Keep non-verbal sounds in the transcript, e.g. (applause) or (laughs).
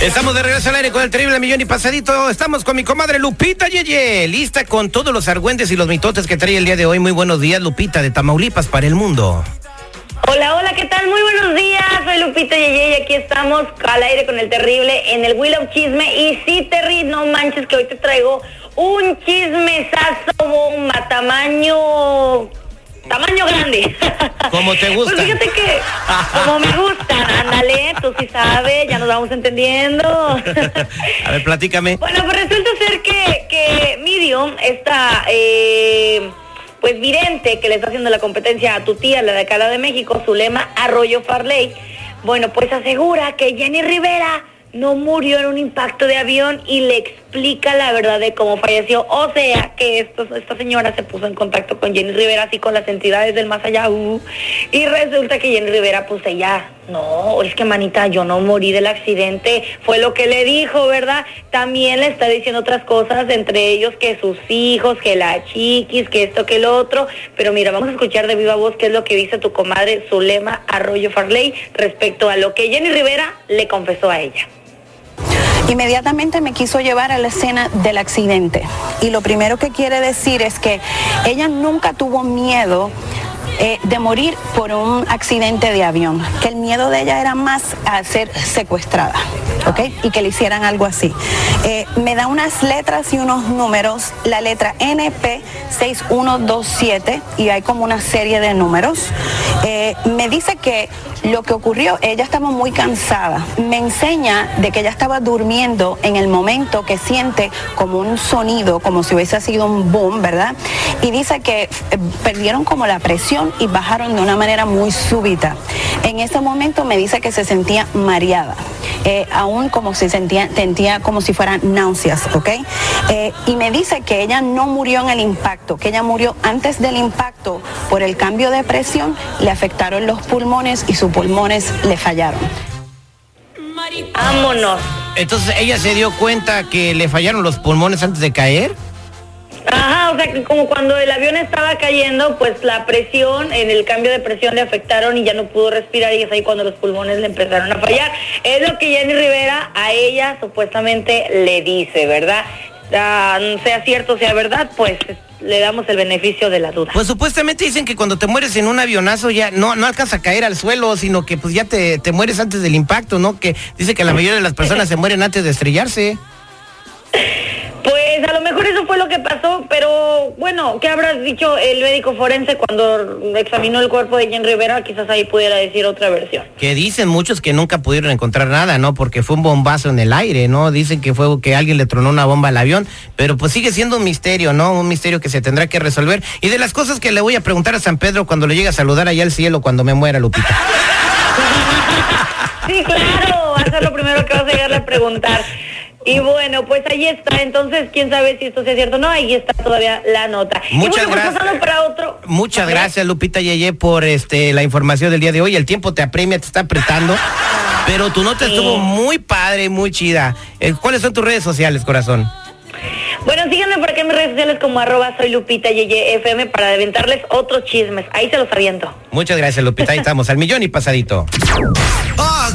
Estamos de regreso al aire con el terrible millón y pasadito. Estamos con mi comadre Lupita Yeye, lista con todos los argüentes y los mitotes que trae el día de hoy. Muy buenos días, Lupita, de Tamaulipas para el mundo. Hola, hola, ¿qué tal? Muy buenos días. Soy Lupita Yeye y aquí estamos al aire con el terrible en el Will of Chisme. Y sí, Terry, no manches que hoy te traigo un chismesazo bomba, tamaño tamaño grande. Como te gusta. Pues fíjate que, como me gusta, ándale, tú sí sabes, ya nos vamos entendiendo. (laughs) A ver, platícame. Bueno, pues resulta ser que, que Medium, esta, eh, pues vidente que le está haciendo la competencia a tu tía, la de acá la de México, su lema Arroyo Farley, bueno, pues asegura que Jenny Rivera no murió en un impacto de avión y le explica la verdad de cómo falleció. O sea, que esto, esta señora se puso en contacto con Jenny Rivera, así con las entidades del más allá, uh, y resulta que Jenny Rivera, pues ella, no, es que manita, yo no morí del accidente, fue lo que le dijo, ¿verdad? También le está diciendo otras cosas, entre ellos que sus hijos, que la chiquis, que esto, que lo otro, pero mira, vamos a escuchar de viva voz qué es lo que dice tu comadre Zulema Arroyo Farley respecto a lo que Jenny Rivera le confesó a ella. Inmediatamente me quiso llevar a la escena del accidente. Y lo primero que quiere decir es que ella nunca tuvo miedo eh, de morir por un accidente de avión, que el miedo de ella era más a ser secuestrada, ¿ok? Y que le hicieran algo así. Eh, me da unas letras y unos números, la letra NP6127, y hay como una serie de números. Eh, me dice que lo que ocurrió, ella estaba muy cansada. Me enseña de que ella estaba durmiendo en el momento que siente como un sonido, como si hubiese sido un boom, ¿verdad? Y dice que eh, perdieron como la presión y bajaron de una manera muy súbita. En ese momento me dice que se sentía mareada. Eh, aún como si sentía, sentía como si fueran náuseas, ¿ok? Eh, y me dice que ella no murió en el impacto, que ella murió antes del impacto por el cambio de presión, le afectaron los pulmones y sus pulmones le fallaron. Vámonos. Entonces, ¿ella se dio cuenta que le fallaron los pulmones antes de caer? O sea que como cuando el avión estaba cayendo, pues la presión, en el cambio de presión le afectaron y ya no pudo respirar y es ahí cuando los pulmones le empezaron a fallar. Es lo que Jenny Rivera a ella supuestamente le dice, ¿verdad? Ah, sea cierto, sea verdad, pues le damos el beneficio de la duda. Pues supuestamente dicen que cuando te mueres en un avionazo ya no, no alcanza a caer al suelo, sino que pues ya te, te mueres antes del impacto, ¿no? Que dice que la mayoría de las personas se mueren antes de estrellarse. (laughs) A lo mejor eso fue lo que pasó, pero bueno, ¿qué habrás dicho el médico forense cuando examinó el cuerpo de Jen Rivera? Quizás ahí pudiera decir otra versión. Que dicen muchos que nunca pudieron encontrar nada, ¿no? Porque fue un bombazo en el aire, ¿no? Dicen que fue que alguien le tronó una bomba al avión, pero pues sigue siendo un misterio, ¿no? Un misterio que se tendrá que resolver. Y de las cosas que le voy a preguntar a San Pedro cuando le llegue a saludar allá al cielo cuando me muera, Lupita. (laughs) Sí, claro, va a ser lo primero que vas a llegarle a preguntar. Y bueno, pues ahí está. Entonces, quién sabe si esto sea cierto o no. Ahí está todavía la nota. Muchas y bueno, pues, gracias. para otro. Muchas gracias, Lupita Yeye, por este la información del día de hoy. El tiempo te apremia, te está apretando. Pero tu nota Sí. estuvo muy padre, muy chida. Eh, ¿Cuáles son tus redes sociales, corazón? Bueno, síganme por aquí en mis redes sociales como arroba soy Lupita Yeye FM para aventarles otros chismes. Ahí se los aviento. Muchas gracias, Lupita. Ahí estamos, al millón y pasadito. ¡Ah, (laughs)